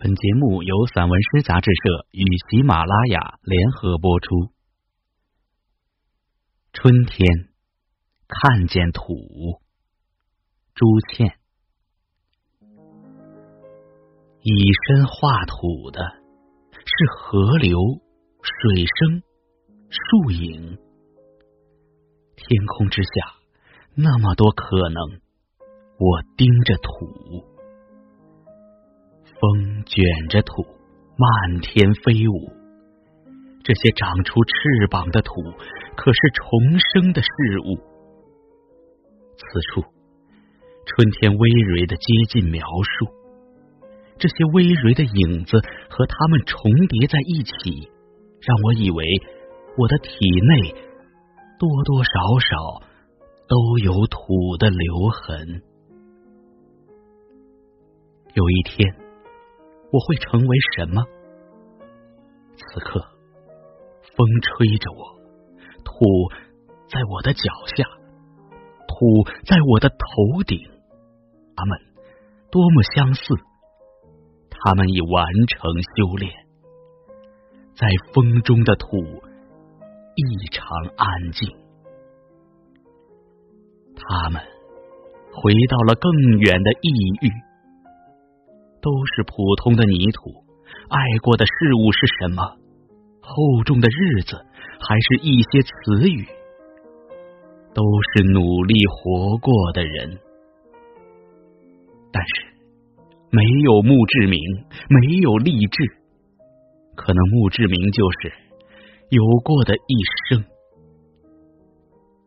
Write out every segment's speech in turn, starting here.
本节目由散文诗杂志社与喜马拉雅联合播出。春天，看见土。朱倩，以身画土的是河流、水声、树影。天空之下，那么多可能，我盯着土。风卷着土，漫天飞舞。这些长出翅膀的土，可是重生的事物。此处，春天葳蕤的接近描述。这些葳蕤的影子和它们重叠在一起，让我以为我的体内多多少少都有土的留痕。有一天。我会成为什么？此刻，风吹着我，土在我的脚下，土在我的头顶，他们多么相似！他们已完成修炼，在风中的土异常安静，他们回到了更远的异域。都是普通的泥土，爱过的事物是什么？厚重的日子，还是一些词语？都是努力活过的人，但是没有墓志铭，没有励志。可能墓志铭就是有过的一生，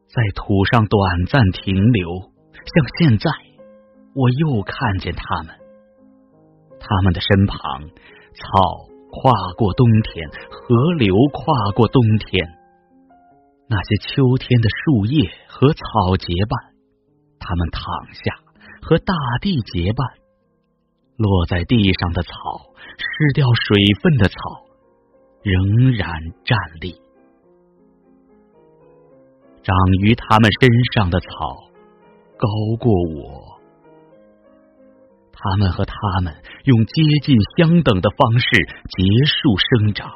在土上短暂停留，像现在，我又看见他们。他们的身旁，草跨过冬天，河流跨过冬天。那些秋天的树叶和草结伴，他们躺下和大地结伴。落在地上的草，失掉水分的草，仍然站立。长于他们身上的草，高过我。他们和他们用接近相等的方式结束生长。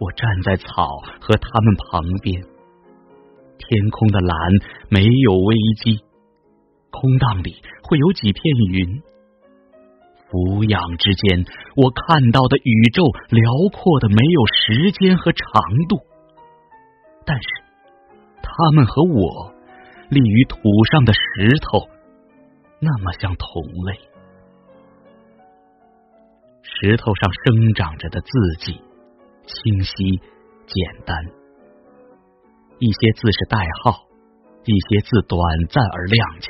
我站在草和他们旁边，天空的蓝没有危机，空荡里会有几片云。俯仰之间，我看到的宇宙辽阔的没有时间和长度，但是他们和我立于土上的石头。那么像同类，石头上生长着的字迹清晰简单，一些字是代号，一些字短暂而踉跄，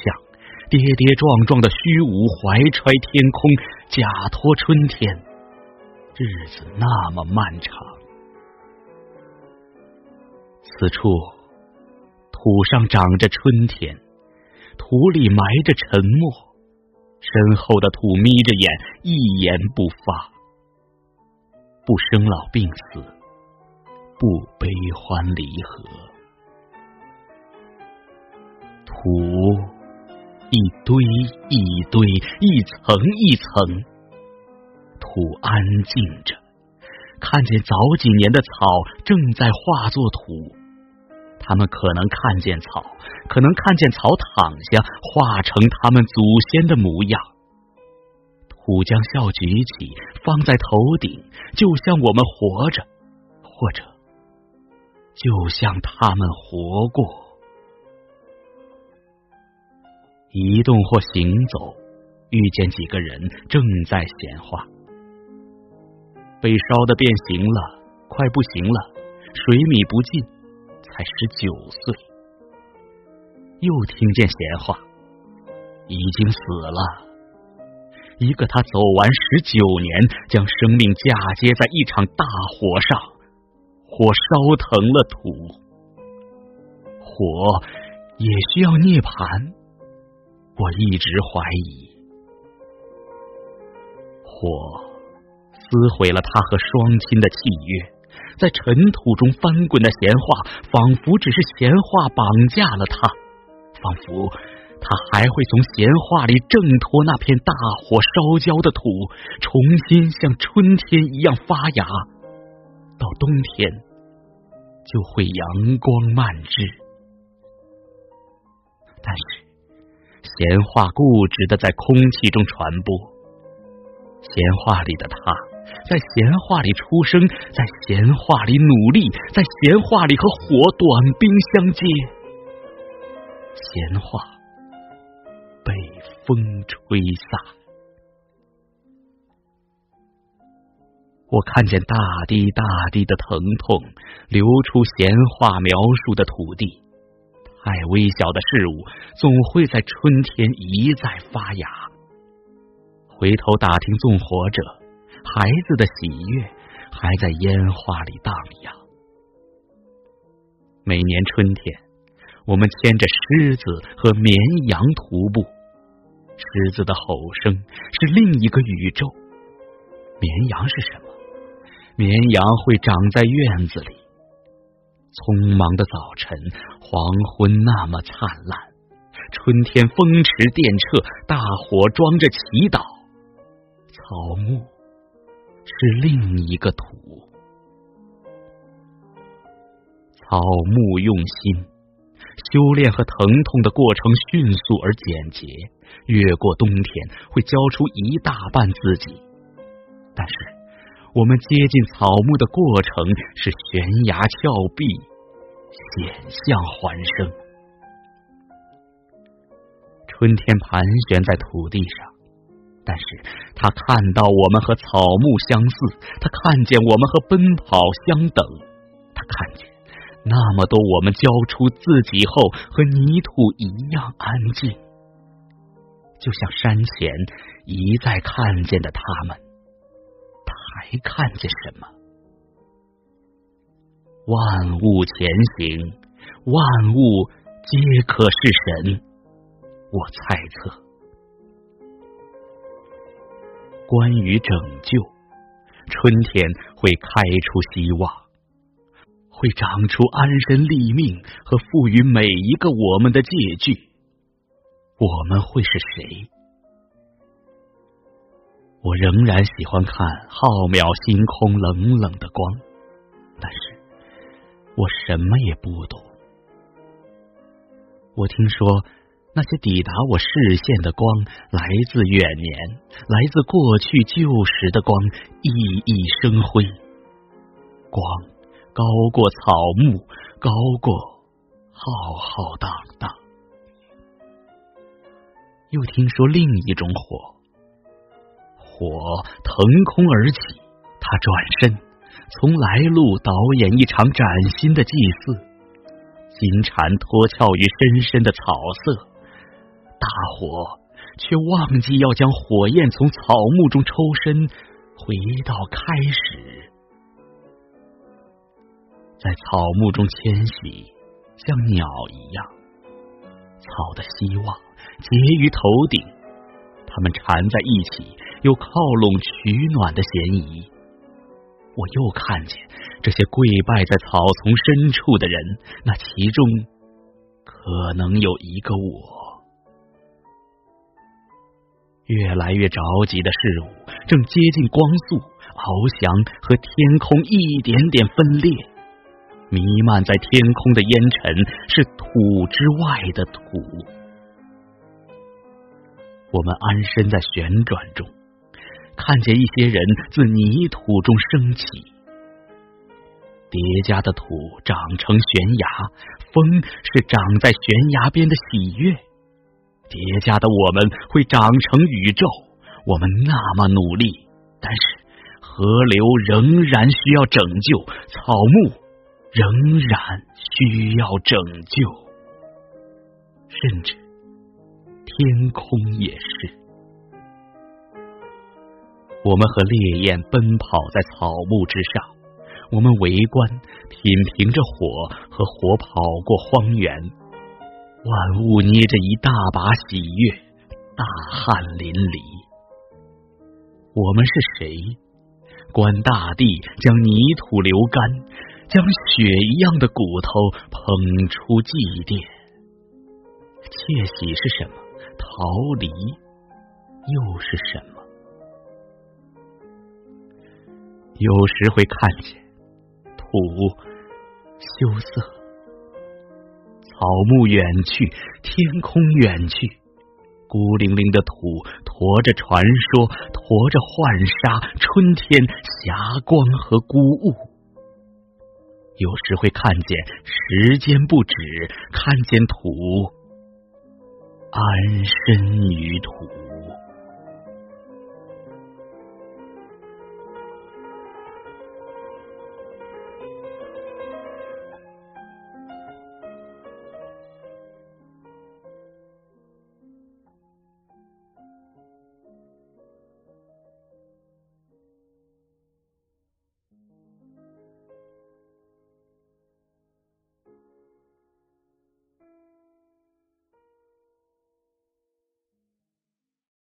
跌跌撞撞的虚无，怀揣天空，假托春天，日子那么漫长。此处土上长着春天。土里埋着沉默，身后的土眯着眼，一言不发，不生老病死，不悲欢离合。土一堆一堆，一层一层，土安静着，看见早几年的草正在化作土。他们可能看见草，可能看见草躺下，化成他们祖先的模样。土将笑举起，放在头顶，就像我们活着，或者就像他们活过。移动或行走，遇见几个人正在闲话。被烧的变形了，快不行了，水米不进。才十九岁，又听见闲话，已经死了。一个他走完十九年，将生命嫁接在一场大火上，火烧腾了土，火也需要涅槃。我一直怀疑，火撕毁了他和双亲的契约。在尘土中翻滚的闲话，仿佛只是闲话绑架了他，仿佛他还会从闲话里挣脱那片大火烧焦的土，重新像春天一样发芽。到冬天，就会阳光漫至。但是，闲话固执的在空气中传播。闲话里的他，在闲话里出生，在闲话里努力，在闲话里和火短兵相接。闲话被风吹散，我看见大滴大滴的疼痛流出闲话描述的土地。太微小的事物，总会在春天一再发芽。回头打听，纵火者，孩子的喜悦还在烟花里荡漾。每年春天，我们牵着狮子和绵羊徒步，狮子的吼声是另一个宇宙。绵羊是什么？绵羊会长在院子里。匆忙的早晨，黄昏那么灿烂，春天风驰电掣，大火装着祈祷。草木是另一个土，草木用心修炼和疼痛的过程迅速而简洁，越过冬天会交出一大半自己。但是我们接近草木的过程是悬崖峭壁，险象环生。春天盘旋在土地上。但是他看到我们和草木相似，他看见我们和奔跑相等，他看见那么多我们交出自己后和泥土一样安静，就像山前一再看见的他们，他还看见什么？万物前行，万物皆可是神。我猜测。关于拯救，春天会开出希望，会长出安身立命和赋予每一个我们的借据。我们会是谁？我仍然喜欢看浩渺星空冷冷的光，但是我什么也不懂。我听说。那些抵达我视线的光，来自远年，来自过去旧时的光，熠熠生辉。光高过草木，高过浩浩荡荡。又听说另一种火，火腾空而起，他转身，从来路导演一场崭新的祭祀，金蝉脱壳于深深的草色。大火却忘记要将火焰从草木中抽身，回到开始，在草木中迁徙，像鸟一样。草的希望结于头顶，它们缠在一起，有靠拢取暖的嫌疑。我又看见这些跪拜在草丛深处的人，那其中可能有一个我。越来越着急的事物正接近光速，翱翔和天空一点点分裂，弥漫在天空的烟尘是土之外的土。我们安身在旋转中，看见一些人自泥土中升起，叠加的土长成悬崖，风是长在悬崖边的喜悦。叠加的我们会长成宇宙，我们那么努力，但是河流仍然需要拯救，草木仍然需要拯救，甚至天空也是。我们和烈焰奔跑在草木之上，我们围观，品评着火和火跑过荒原。万物捏着一大把喜悦，大汗淋漓。我们是谁？观大地将泥土流干，将雪一样的骨头捧出祭奠。窃喜是什么？逃离又是什么？有时会看见土羞涩，草木远去，天空远去。孤零零的土，驮着传说，驮着幻纱，春天霞光和孤雾。有时会看见时间不止，看见土安身于土。